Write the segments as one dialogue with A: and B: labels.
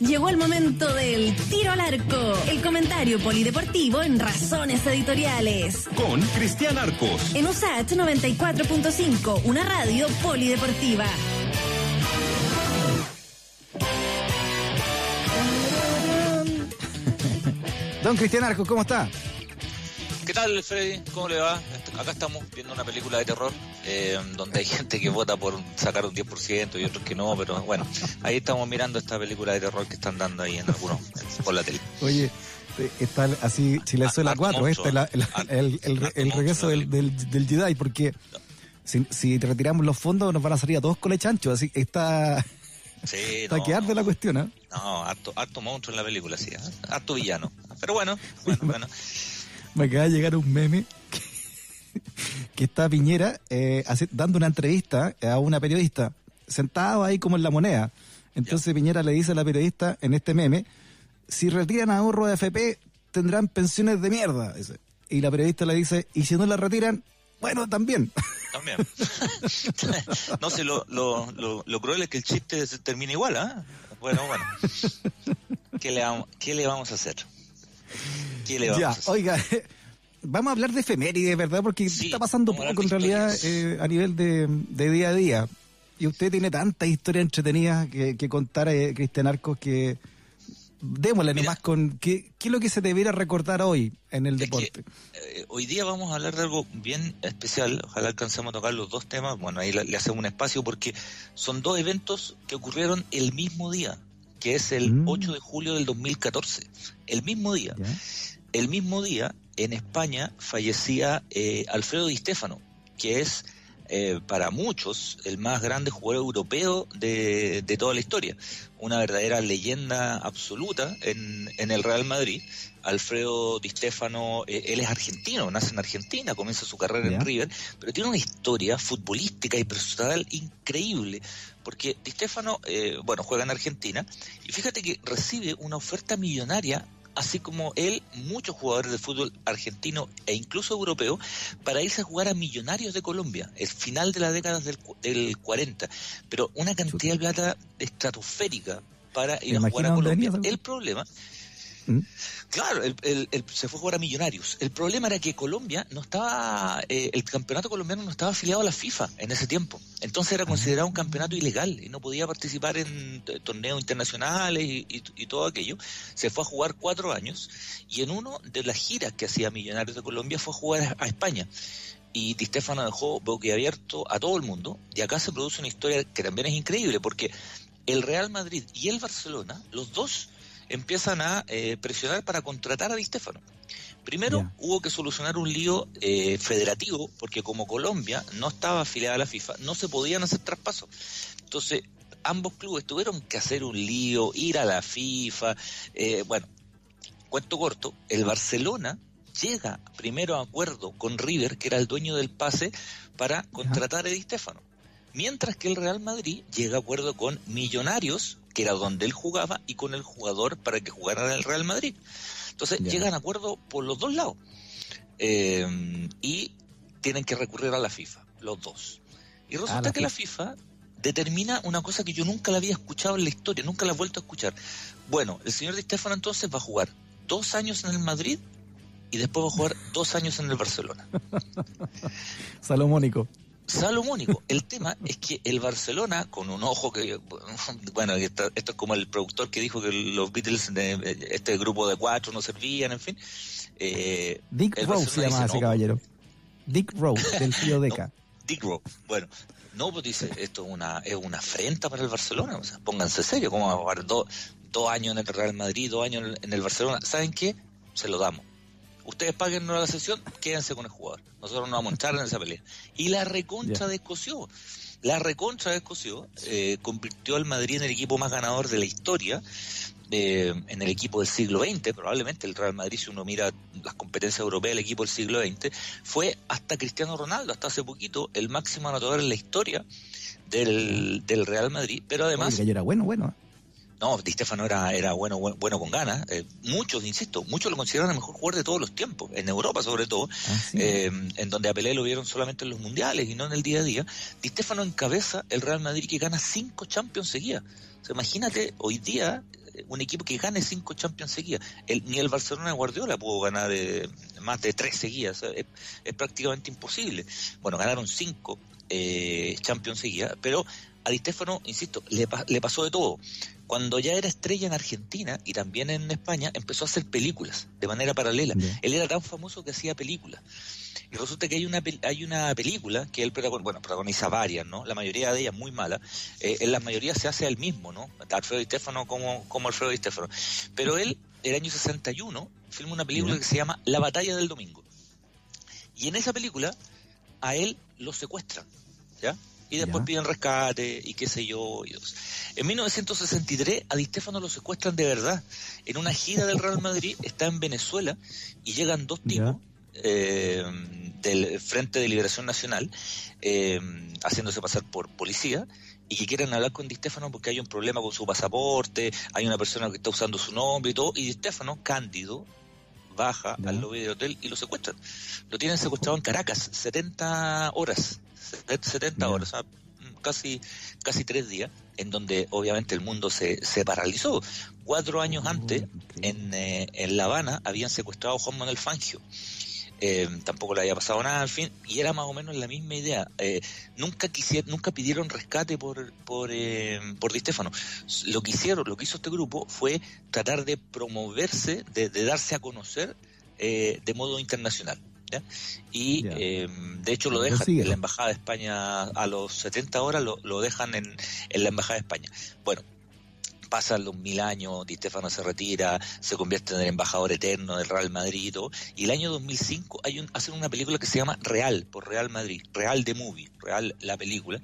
A: Llegó el momento del tiro al arco, el comentario polideportivo en Razones Editoriales.
B: Con Cristian Arcos.
A: En USAT 94.5, una radio polideportiva.
C: Don Cristian Arcos, ¿cómo está?
D: ¿Qué tal, Freddy? ¿Cómo le va? Acá estamos viendo una película de terror eh, donde hay gente que vota por sacar un 10% y otros que no, pero bueno, ahí estamos mirando esta película de terror que están dando ahí en algunos por la tele.
C: Oye, eh, está así Chilezuela 4, este es el, el, regreso del, del, Jedi, porque si, si, retiramos los fondos nos van a salir a todos con el chancho, así está...
D: Sí,
C: está no, que arde la cuestión, ¿eh?
D: No, harto, harto monstruo en la película, sí, ¿eh? harto villano. Pero bueno, bueno, bueno.
C: Me acaba de llegar un meme que, está Piñera eh, dando una entrevista a una periodista, sentado ahí como en la moneda. Entonces Piñera le dice a la periodista en este meme, si retiran ahorro de FP, tendrán pensiones de mierda. Y la periodista le dice, y si no la retiran, bueno, también.
D: También. no sé, lo, lo, lo, lo, cruel es que el chiste se termina igual, ¿ah? Bueno, bueno. ¿Qué le, ¿Qué le vamos a hacer?
C: Ya, oiga, vamos a hablar de efemérides, ¿verdad? Porque está pasando poco en realidad eh, a nivel de, día a día. Y usted tiene tantas historias entretenidas que, contar, eh, Cristian Arcos, que démosle nomás con qué, qué, es lo que se debiera recordar hoy en el deporte.
D: Eh, hoy día vamos a hablar de algo bien especial, ojalá alcancemos a tocar los dos temas, bueno, ahí le, hacemos un espacio porque son dos eventos que ocurrieron el mismo día, que es el 8 mm. de julio del 2014, el mismo día el mismo día, en España fallecía eh, Alfredo Di Stefano, que es eh, para muchos el más grande jugador europeo de, toda la historia. Una verdadera leyenda absoluta en, en el Real Madrid. Alfredo Di Stefano, eh, él es argentino, nace en Argentina, comienza su carrera en River, pero tiene una historia futbolística y personal increíble, porque Di Stefano, bueno, juega en Argentina, y fíjate que recibe una oferta millonaria así como él, muchos jugadores de fútbol argentino e incluso europeo, para irse a jugar a Millonarios de Colombia, el final de la década del, del 40. Pero una cantidad de plata estratosférica para ir a jugar a Colombia. El problema ¿Mm? Claro, se fue a jugar a Millonarios. El problema era que Colombia no estaba, eh, el campeonato colombiano no estaba afiliado a la FIFA en ese tiempo. Entonces era considerado un campeonato ilegal y no podía participar en torneos internacionales y, todo aquello. Se fue a jugar cuatro años y en uno de las giras que hacía Millonarios de Colombia fue a jugar a España y Di Stefano dejó abierto a todo el mundo. Y acá se produce una historia que también es increíble, porque el Real Madrid y el Barcelona, los dos empiezan a eh, presionar para contratar a Di Stefano. Primero hubo que solucionar un lío eh, federativo, porque como Colombia no estaba afiliada a la FIFA, no se podían hacer traspasos. Entonces, ambos clubes tuvieron que hacer un lío, ir a la FIFA. Eh, bueno, cuento corto, el Barcelona llega primero a acuerdo con River, que era el dueño del pase, para contratar a Di Stefano. Mientras que el Real Madrid llega a acuerdo con Millonarios, que era donde él jugaba, y con el jugador para que jugara en el Real Madrid. Entonces llegan a acuerdo por los dos lados. Eh, y tienen que recurrir a la FIFA, los dos. Y resulta que la FIFA determina una cosa que yo nunca la había escuchado en la historia, nunca la he vuelto a escuchar. Bueno, el señor Di Stefano entonces va a jugar dos años en el Madrid y después va a jugar dos años en el Barcelona.
C: Salomónico
D: salomónico. El tema es que el Barcelona, con un ojo que, bueno, esto, es como el productor que dijo que los Beatles, de, este grupo de cuatro no servían, en fin.
C: Eh, Dick Rose se llama ese caballero. Dick Rose, del tío Deca.
D: Dick Rose, bueno. No, pues dice, esto es una, es una afrenta para el Barcelona, o sea, pónganse serio, ¿cómo va a jugar dos, dos años en el Real Madrid, dos años en el Barcelona? ¿Saben qué? Se lo damos ustedes paguen la sesión, quédense con el jugador. Nosotros no vamos a entrar en esa pelea. Y la recontra de Escocio. La recontra de Escocio eh, convirtió al Madrid en el equipo más ganador de la historia, eh, en el equipo del siglo XX, probablemente el Real Madrid, si uno mira las competencias europeas del equipo del siglo XX, fue hasta Cristiano Ronaldo, hasta hace poquito, el máximo anotador en la historia del, Real Madrid, pero además...
C: era bueno, bueno.
D: No, Di Stefano era, era bueno, bueno, con ganas. Eh, muchos, insisto, muchos lo consideran el mejor jugador de todos los tiempos, en Europa sobre todo, ah, eh, en donde a Pelé lo vieron solamente en los mundiales y no en el día a día. Di Stefano encabeza el Real Madrid que gana cinco Champions seguidas. O imagínate, hoy día, eh, un equipo que gane cinco Champions seguidas. ni el Barcelona de Guardiola pudo ganar más de tres seguidas. Es, es, prácticamente imposible. Bueno, ganaron cinco Champions seguidas, pero a Di Stefano, insisto, le, le pasó de todo. Cuando ya era estrella en Argentina y también en España, empezó a hacer películas de manera paralela. Él era tan famoso que hacía películas. Y resulta que hay una hay una película que él bueno, protagoniza varias, ¿no? La mayoría de ellas muy malas. Eh, en la mayoría se hace él mismo, ¿no? Alfredo Di Stefano como, como Alfredo Di Stefano. Pero él, el año 61, filma una película que se llama La Batalla del Domingo. Y en esa película, a él lo secuestran, ¿ya? Y después piden rescate y qué sé yo. En 1963 a Di Stefano lo secuestran de verdad. En una gira del Real Madrid está en Venezuela y llegan dos tipos eh, del Frente de Liberación Nacional eh, haciéndose pasar por policía y que quieren hablar con Di Stefano porque hay un problema con su pasaporte, hay una persona que está usando su nombre y todo, y Di Stefano, cándido, baja al lobby del hotel y lo secuestran. Lo tienen secuestrado en Caracas, 70 horas 70 horas, casi, casi tres días, en donde obviamente el mundo se, se paralizó. Cuatro años antes, en, eh, en La Habana, habían secuestrado a Juan Manuel Fangio. Eh, tampoco le había pasado nada, al fin, y era más o menos la misma idea. Eh, nunca quisieron, nunca pidieron rescate por por, por Di Stefano. Lo que hicieron, lo que hizo este grupo fue tratar de promoverse, de, de darse a conocer de modo internacional. Y de hecho lo dejan en la Embajada de España a los 70 horas, lo, dejan en, la Embajada de España. Bueno, pasan los mil años, Di Stefano se retira, se convierte en el embajador eterno del Real Madrid y, el año 2005 hay un, hacen una película que se llama Real, por Real Madrid, Real de Movie, Real la película,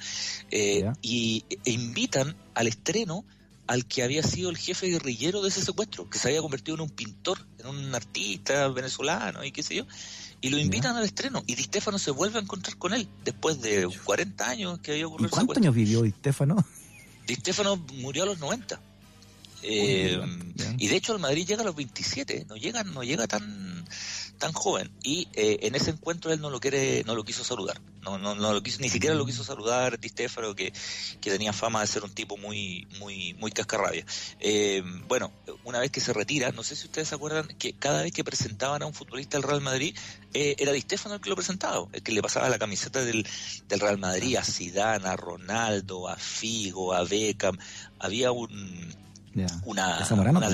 D: eh, y e invitan al estreno al que había sido el jefe guerrillero de ese secuestro, que se había convertido en un pintor, en un artista venezolano y qué sé yo, y lo invitan al estreno y Di Stefano se vuelve a encontrar con él después de 40 años que había ocurrido.
C: ¿Y cuántos años vivió Di Stefano?
D: Di Stefano murió a los 90. Eh, y de hecho el Madrid llega a los 27, no llega, no llega tan tan joven. Y eh, en ese encuentro él no lo quiere no lo quiso saludar. No no, no lo quiso ni siquiera lo quiso saludar Di Stefano que, que tenía fama de ser un tipo muy muy muy cascarrabia. Eh, bueno una vez que se retira no sé si ustedes se acuerdan que cada vez que presentaban a un futbolista del Real Madrid eh, era Di Stefano el que lo presentaba el que le pasaba la camiseta del, del Real Madrid a Zidane a Ronaldo a Figo a Beckham. Había un una,
C: una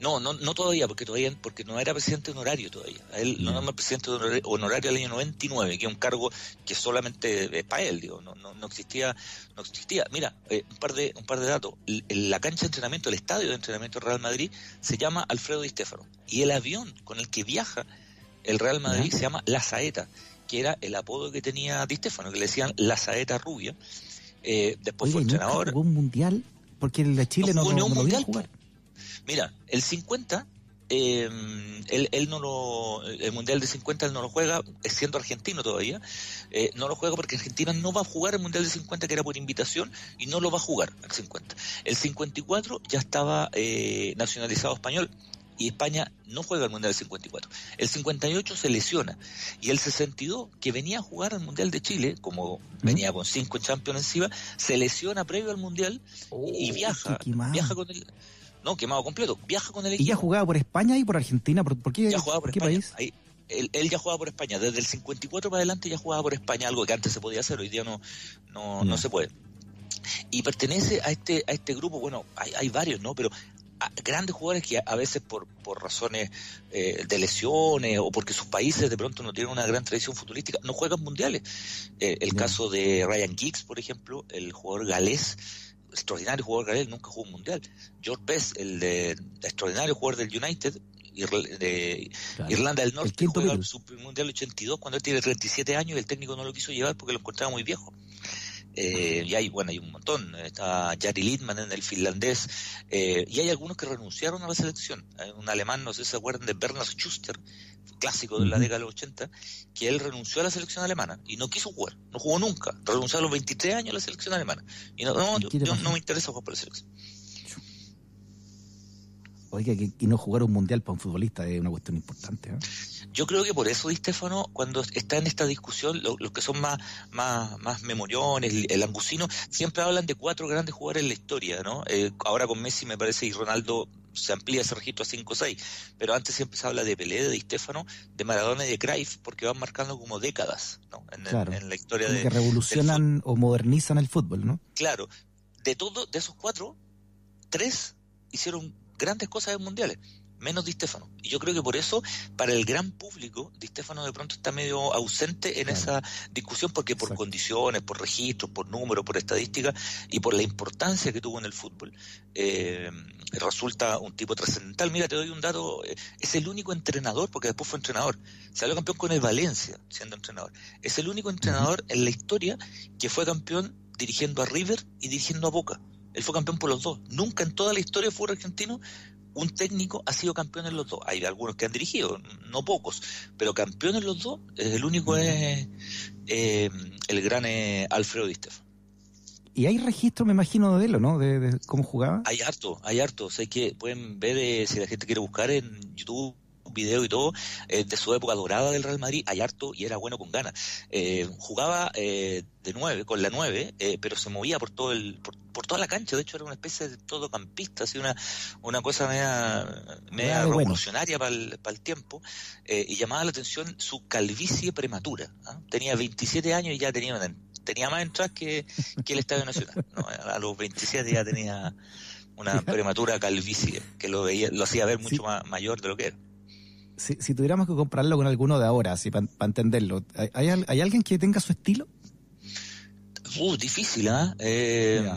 D: no, no, no todavía, porque todavía, porque no era presidente honorario todavía. Él no era presidente honorario al año 99, que es un cargo que solamente es para él, digo, no, no, no existía, no existía. Mira, eh, un par de, un par de datos. La cancha de entrenamiento, el estadio de entrenamiento del Real Madrid se llama Alfredo Di. Y el avión con el que viaja el Real Madrid se llama La Saeta, que era el apodo que tenía Di Stefano, que le decían La Saeta Rubia. Eh, después fue entrenador.
C: un mundial? Porque el de Chile no, no,
D: no, jugar. Mira, el 50, eh, él, no lo, el Mundial de 50 él no lo juega, siendo argentino todavía, eh, no lo juega porque Argentina no va a jugar el Mundial de 50 que era por invitación y no lo va a jugar el 50. El 54 ya estaba eh, nacionalizado español y España no juega el Mundial del 54. El 58 se lesiona y el 62, que venía a jugar al Mundial de Chile, como venía con cinco Champions encima, se lesiona previo al Mundial y oh, viaja, viaja con el no, quemado completo. Viaja con el equipo.
C: ¿Y ya jugaba por España y por Argentina? ¿Por, qué,
D: ya jugaba por,
C: qué
D: país? él, ya jugaba por España. Desde el 54 para adelante ya jugaba por España, algo que antes se podía hacer, hoy día no, no, no se puede. Y pertenece a este, a este grupo, bueno, hay, hay varios, ¿no? Pero grandes jugadores que a veces por, por razones eh, de lesiones o porque sus países de pronto no tienen una gran tradición futbolística, no juegan mundiales. Eh, el caso de Ryan Giggs, por ejemplo, el jugador galés, extraordinario jugador galés, nunca jugó un mundial. George Best, el de, extraordinario jugador del United, de Irlanda del Norte, juega el Mundial 82 cuando él tiene 37 años y el técnico no lo quiso llevar porque lo encontraba muy viejo. Eh, y hay, bueno, hay un montón. Está Jari Lidman en el finlandés. Eh, y hay algunos que renunciaron a la selección. Hay un alemán, no sé si se acuerdan de Bernard Schuster, clásico de la década de los 80, que él renunció a la selección alemana y no quiso jugar. No jugó nunca. Renunció a los 23 años a la selección alemana. Y no, no, yo, no me interesa jugar por la selección.
C: Oiga, y no jugar un mundial para un futbolista es una cuestión importante. ¿eh?
D: Yo creo que por eso Di Stefano, cuando está en esta discusión, los que son más, más, más memoriones, el, angusino, siempre hablan de cuatro grandes jugadores en la historia, ¿no? Eh, ahora con Messi me parece y Ronaldo se amplía ese registro a 5 o 6, pero antes siempre se habla de Pelé, de Di Stefano, de Maradona y de Cruyff, porque van marcando como décadas ¿no? en, la historia de...
C: Que revolucionan o modernizan el fútbol, ¿no?
D: Claro, de todo, de esos cuatro, tres hicieron grandes cosas en mundiales menos Di Stefano. Y yo creo que por eso, para el gran público, Di Stefano de pronto está medio ausente en esa discusión, porque por condiciones, por registros, por números, por estadísticas y por la importancia que tuvo en el fútbol, eh, resulta un tipo trascendental. Mira, te doy un dato, eh, es el único entrenador, porque después fue entrenador, salió campeón con el Valencia siendo entrenador. Es el único entrenador en la historia que fue campeón dirigiendo a River y dirigiendo a Boca. Él fue campeón por los dos. Nunca en toda la historia del fútbol argentino un técnico ha sido campeón en los dos. Hay algunos que han dirigido, no pocos, pero campeón en los dos, el único es eh, el gran eh, Alfredo Di Stefano.
C: Y hay registro, me imagino, de él, ¿no? De, cómo jugaba.
D: Hay harto, hay harto. Sé que pueden ver, eh, si la gente quiere buscar en YouTube, video y todo, eh, de su época dorada del Real Madrid, hay harto y era bueno con ganas. Eh, jugaba eh, de nueve, con la nueve, pero se movía por todo el, por, toda la cancha, de hecho era una especie de todocampista, así una, una cosa media, revolucionaria para el, para el tiempo, y llamaba la atención su calvicie prematura. ¿ah? Tenía 27 años y ya tenía tenía más entradas que, que el Estadio Nacional. A los 27 ya tenía una prematura calvicie que lo veía, lo hacía ver mucho más mayor de lo que era
C: si, tuviéramos que compararlo con alguno de ahora, así para entenderlo, ¿hay, ¿hay, alguien que tenga su estilo?
D: Uh, difícil, ¿ah? ¿eh?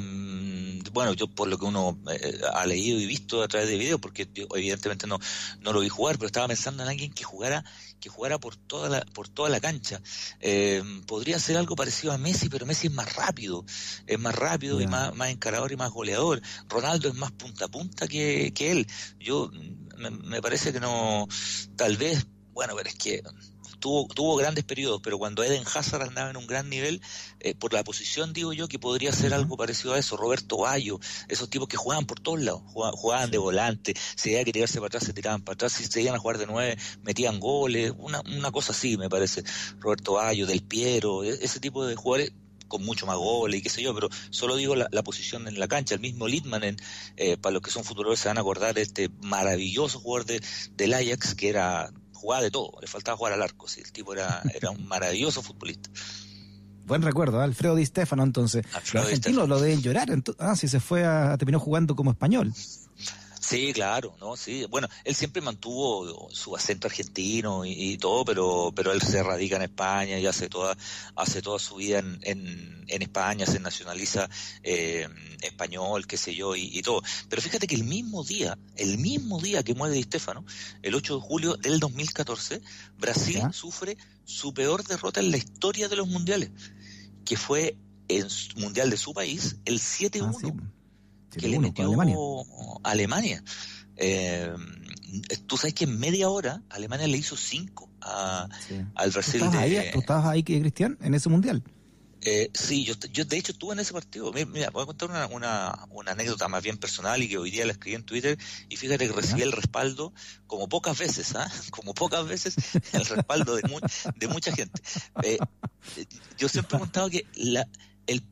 D: bueno, yo por lo que uno eh, ha leído y visto a través de videos, porque yo evidentemente no, no lo vi jugar, pero estaba pensando en alguien que jugara que jugara por toda la, por toda la cancha. Eh, podría ser algo parecido a Messi, pero Messi es más rápido, es más rápido y más, más encarador y más goleador. Ronaldo es más punta a punta que, que él. Yo me, me parece que no, tal vez, bueno, pero es que tuvo, tuvo grandes periodos, pero cuando Eden Hazard andaba en un gran nivel, eh, por la posición digo yo que podría ser algo parecido a eso, Roberto Bayo, esos tipos que jugaban por todos lados, jugaban, de volante, si había que tirarse para atrás, se tiraban para atrás, si se iban a jugar de nueve, metían goles, una, una cosa así me parece, Roberto Bayo, Del Piero, e, ese tipo de jugadores con mucho más goles y qué sé yo, pero solo digo la, posición en la cancha. El mismo Litman, en, eh, para los que son futbolistas se van a acordar de este maravilloso jugador de, del Ajax, que era jugaba de todo, le faltaba jugar al arco, sí, el tipo era, era un maravilloso futbolista.
C: Buen recuerdo, ¿eh? Alfredo Di Stefano entonces. Alfredo Los argentinos lo deben llorar, ah, si se fue a, terminó jugando como español.
D: Sí, claro, ¿no? Sí, bueno, él siempre mantuvo su acento argentino y, todo, pero pero él se radica en España y hace toda hace toda su vida en, en, España, se nacionaliza eh, español, qué sé yo, y, todo. Pero fíjate que el mismo día, el mismo día que muere Di Stefano, el 8 de julio del 2014, Brasil sufre su peor derrota en la historia de los mundiales, que fue el mundial de su país, el 7-1 que le metió Alemania. Alemania. Eh, tú sabes que en media hora Alemania le hizo cinco a, al Brasil.
C: ¿Tú estabas, ahí, ¿Tú estabas ahí, Cristian, en ese mundial?
D: Eh, sí, yo, yo de hecho estuve en ese partido. Mira, voy a contar una, una, una, anécdota más bien personal y que hoy día la escribí en Twitter y fíjate que recibí el respaldo como pocas veces, ¿ah? como pocas veces el respaldo de, de mucha gente. Eh, yo siempre he contado que la, el,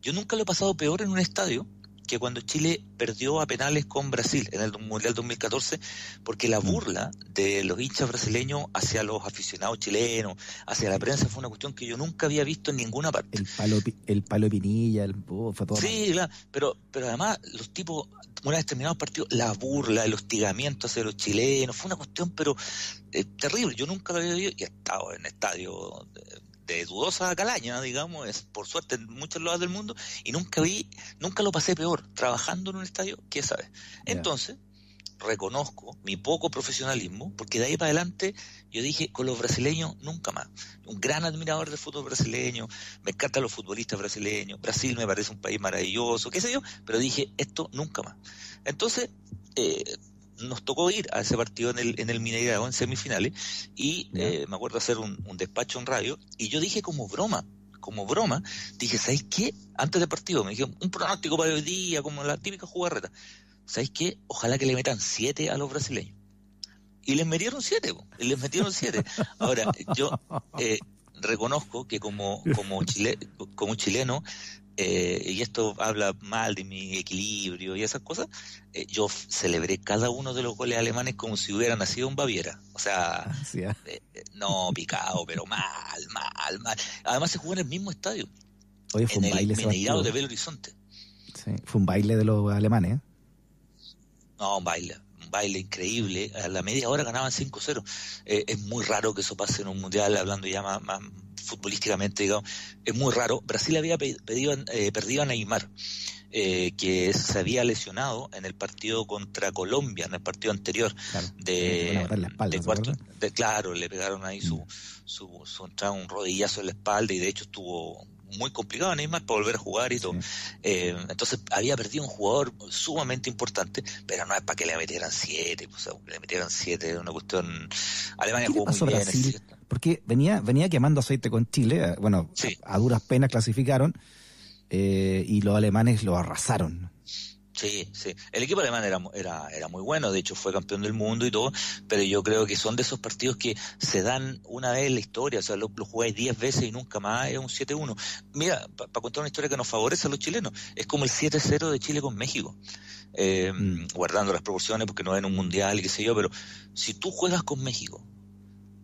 D: yo nunca lo he pasado peor en un estadio que cuando Chile perdió a penales con Brasil en el Mundial 2014, porque la burla de los hinchas brasileños hacia los aficionados chilenos, hacia la prensa, fue una cuestión que yo nunca había visto en ninguna parte.
C: El palo, el palo de Pinilla, el
D: fue todo Sí, claro, pero, pero además los tipos, una vez terminados partidos, la burla, el hostigamiento hacia los chilenos, fue una cuestión pero eh, terrible. Yo nunca lo había visto y he estado en estadio de dudosa calaña, digamos, es por suerte en muchos lados del mundo, y nunca vi, nunca lo pasé peor trabajando en un estadio que esa vez. Entonces, reconozco mi poco profesionalismo, porque de ahí para adelante yo dije, con los brasileños nunca más. Un gran admirador del fútbol brasileño, me encantan los futbolistas brasileños, Brasil me parece un país maravilloso, qué sé yo, pero dije, esto nunca más. Entonces, eh, nos tocó ir a ese partido en el, en el Mineirao en semifinales y eh, me acuerdo hacer un, despacho en radio y yo dije como broma, como broma, dije, ¿sabes qué? Antes del partido me dije un pronóstico para hoy día, como la típica jugarreta. ¿sabéis qué? Ojalá que le metan siete a los brasileños. Y les metieron siete, y les metieron siete. Ahora, yo eh, reconozco que como, como, chile, como chileno, eh, y esto habla mal de mi equilibrio y esas cosas, eh, yo celebré cada uno de los goles alemanes como si hubiera nacido en Baviera. O sea,
C: sí, ah.
D: eh, no picado, pero mal, mal, mal. Además se jugó en el mismo estadio,
C: Oye, fue
D: en
C: un
D: el
C: baile,
D: Meneirao de. Belo Horizonte.
C: Sí, fue un baile de los alemanes. ¿eh?
D: No, un baile, un baile increíble. A la media hora ganaban 5-0. Eh, es muy raro que eso pase en un mundial, hablando ya más, más futbolísticamente, digamos. Es muy raro. Brasil había pe- pedido, eh, perdido a Neymar, eh, que se había lesionado en el partido contra Colombia, en el partido anterior
C: Claro.
D: De,
C: van a botar la espalda,
D: de
C: ¿se
D: cuarto. de- claro, le pegaron ahí su, su, su entrada, un rodillazo en la espalda y de hecho estuvo muy complicado Neymar para volver a jugar y todo.
C: Sí.
D: Eh, entonces había perdido un jugador sumamente importante, pero no es para que le metieran siete, pues, o sea, que le metieran siete, es una cuestión. Alemania
C: ¿Qué le
D: jugó muy bien.
C: Porque venía, venía quemando aceite con Chile, eh, bueno,
D: Sí.
C: a, a duras penas clasificaron eh, y los alemanes lo arrasaron.
D: Sí, sí. El equipo alemán era, era muy bueno, de hecho fue campeón del mundo y todo, pero yo creo que son de esos partidos que se dan una vez en la historia, o sea, lo, lo jugáis 10 veces y nunca más es un 7-1. Mira, para contar una historia que nos favorece a los chilenos, es como el 7-0 de Chile con México. Eh,
C: Mm.
D: guardando las proporciones porque no es en un mundial y qué sé yo, pero si tú juegas con México,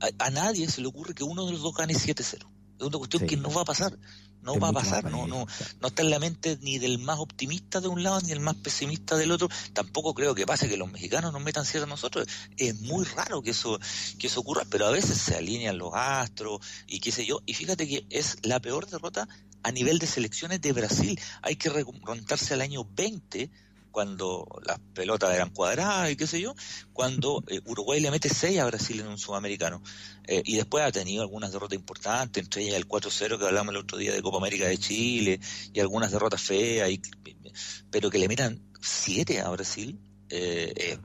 D: a, a nadie se le ocurre que uno de los dos gane 7-0. Es una cuestión
C: Sí.
D: que no va a pasar. No
C: Es
D: va a pasar, no, no, no está en la mente ni del más optimista de un lado ni el más pesimista del otro. Tampoco creo que pase que los mexicanos nos metan siete a nosotros. Es muy raro que eso, que eso ocurra, pero a veces se alinean los astros y qué sé yo. Y fíjate que es la peor derrota a nivel de selecciones de Brasil. Hay que remontarse al año 20 cuando las pelotas eran cuadradas y qué sé yo, cuando eh, Uruguay le mete 6 a Brasil en un sudamericano. Eh, y después ha tenido algunas derrotas importantes, entre ellas el 4-0 que hablamos el otro día de Copa América de Chile, y algunas derrotas feas, y, pero que le metan 7 a Brasil, eh,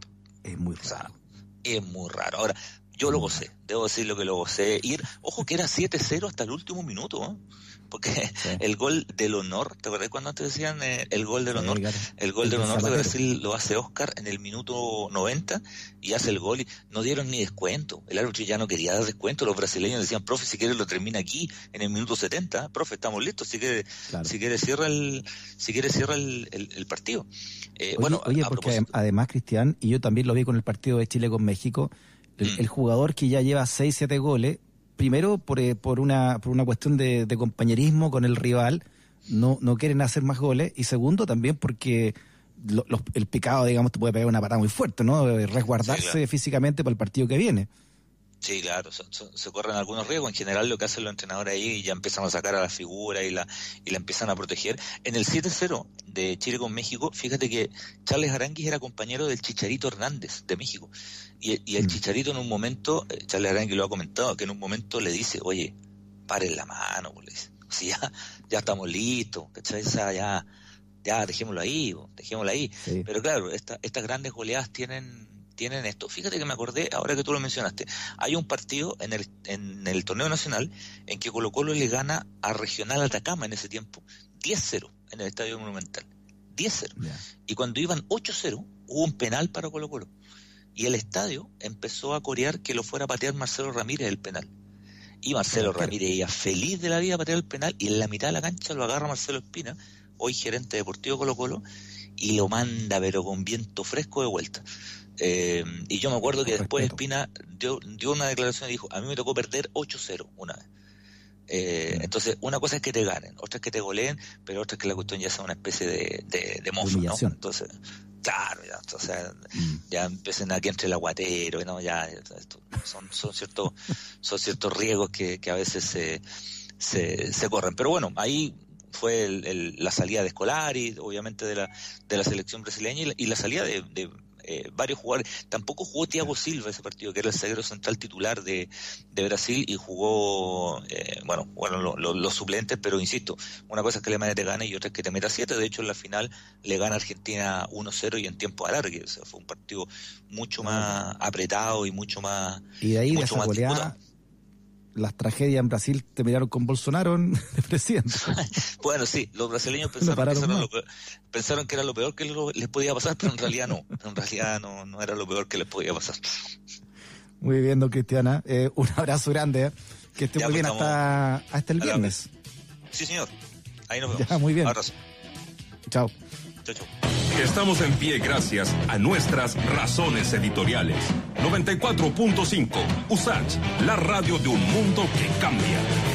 C: Es muy
D: o sea,
C: raro.
D: es muy raro. Ahora, yo lo gocé, debo decirlo que lo gocé. Ir, ojo que era 7-0 hasta el último minuto, ¿eh? porque
C: Sí.
D: el gol del honor, ¿te acuerdas cuando te decían eh, el gol del
C: Sí,
D: honor?
C: claro.
D: El gol
C: El
D: del
C: de
D: honor de. Brasil lo hace Oscar en el minuto 90 y hace el gol y no dieron ni descuento. El árbitro ya no quería dar descuento. Los brasileños decían, profe, si quiere lo termina aquí en el minuto 70. Profe, estamos listos. Si quiere,
C: Claro.
D: si quiere cierra el, si quiere cierra el, el- el partido. Eh,
C: Oye,
D: bueno,
C: oye, porque
D: propósito-
C: además, Cristian, y yo también lo vi con el partido de Chile con México, el,
D: Mm.
C: el jugador que ya lleva 6, 7 goles, primero por, eh, por, una, por una cuestión de, de compañerismo con el rival, no, no quieren hacer más goles, y segundo también porque lo- los- el picado, digamos, te puede pegar una patada muy fuerte, ¿no? Eh, Resguardarse
D: Sí, claro.
C: físicamente para el partido que viene.
D: Sí, claro, se, se- se corren algunos riesgos. En general lo que hacen los entrenadores ahí y ya empiezan a sacar a la figura y la, y la empiezan a proteger. En el 7-0 de Chile con México, fíjate que Charles Aranguis era compañero del Chicharito Hernández de México. Y, y el
C: Mm.
D: Chicharito en un momento, eh, Charles Aranguis lo ha comentado, que en un momento le dice, oye, paren la mano, pues, le dice. Si ya, ya estamos listos, ¿cachai? Esa ya, ya dejémoslo ahí, dejémoslo ahí.
C: Sí.
D: Pero claro, esta- estas grandes goleadas tienen, tienen esto. Fíjate que me acordé, ahora que tú lo mencionaste, hay un partido en el, en el torneo nacional en que Colo Colo le gana a Regional Atacama en ese tiempo, 10-0 en el Estadio Monumental. 10-0.
C: Ya.
D: Y cuando iban 8-0, hubo un penal para Colo Colo. Y el estadio empezó a corear que lo fuera a patear Marcelo Ramírez el penal. Y Marcelo. Ramírez iba feliz de la vida a patear el penal y en la mitad de la cancha lo agarra Marcelo Espina, hoy gerente deportivo Colo Colo, y lo manda pero con viento fresco de vuelta. Eh, y yo me acuerdo que después. Espina dio, dio una declaración y dijo, a mí me tocó perder 8-0 una vez. Eh. Entonces, una cosa es que te ganen, otra es que te goleen, pero otra es que la cuestión ya sea una especie de, de, de mofa, ¿no? Entonces, claro, ya, o sea,
C: Mm.
D: ya empiecen aquí entre el aguatero, ¿no? Ya, esto- son, son ciertos, son ciertos riesgos que, que a veces se, se, se corren. Pero bueno, ahí fue el- el- la salida de Escolari, obviamente de la, de la selección brasileña y la, y la salida de, de, eh, varios jugadores. Tampoco jugó Thiago Silva ese partido, que era el zaguero central titular de, de Brasil y jugó, eh, bueno, bueno lo- lo- los suplentes, pero insisto, una cosa es que Alemania te gane y otra es que te meta siete. De hecho, en la final le gana Argentina 1-0 y en tiempo alargue. O sea, fue un partido mucho más apretado y mucho más
C: Y de ahí,
D: mucho
C: esa
D: más
C: goleada. Las tragedias en Brasil te miraron con Bolsonaro de presidente.
D: bueno, sí, los brasileños pensaron, que, era lo peor que les podía pasar, pero en realidad no. En realidad no, no era lo peor que les podía pasar.
C: Muy bien, don Cristiana. Eh, un abrazo grande. Eh. Que esté muy pues bien hasta, hasta el viernes.
D: Sí, señor. Ahí nos vemos. Ya,
C: muy bien. Abrazo. Chao.
B: Chao, chao. Estamos en pie gracias a nuestras razones editoriales. 94.5 USACH, la radio de un mundo que cambia.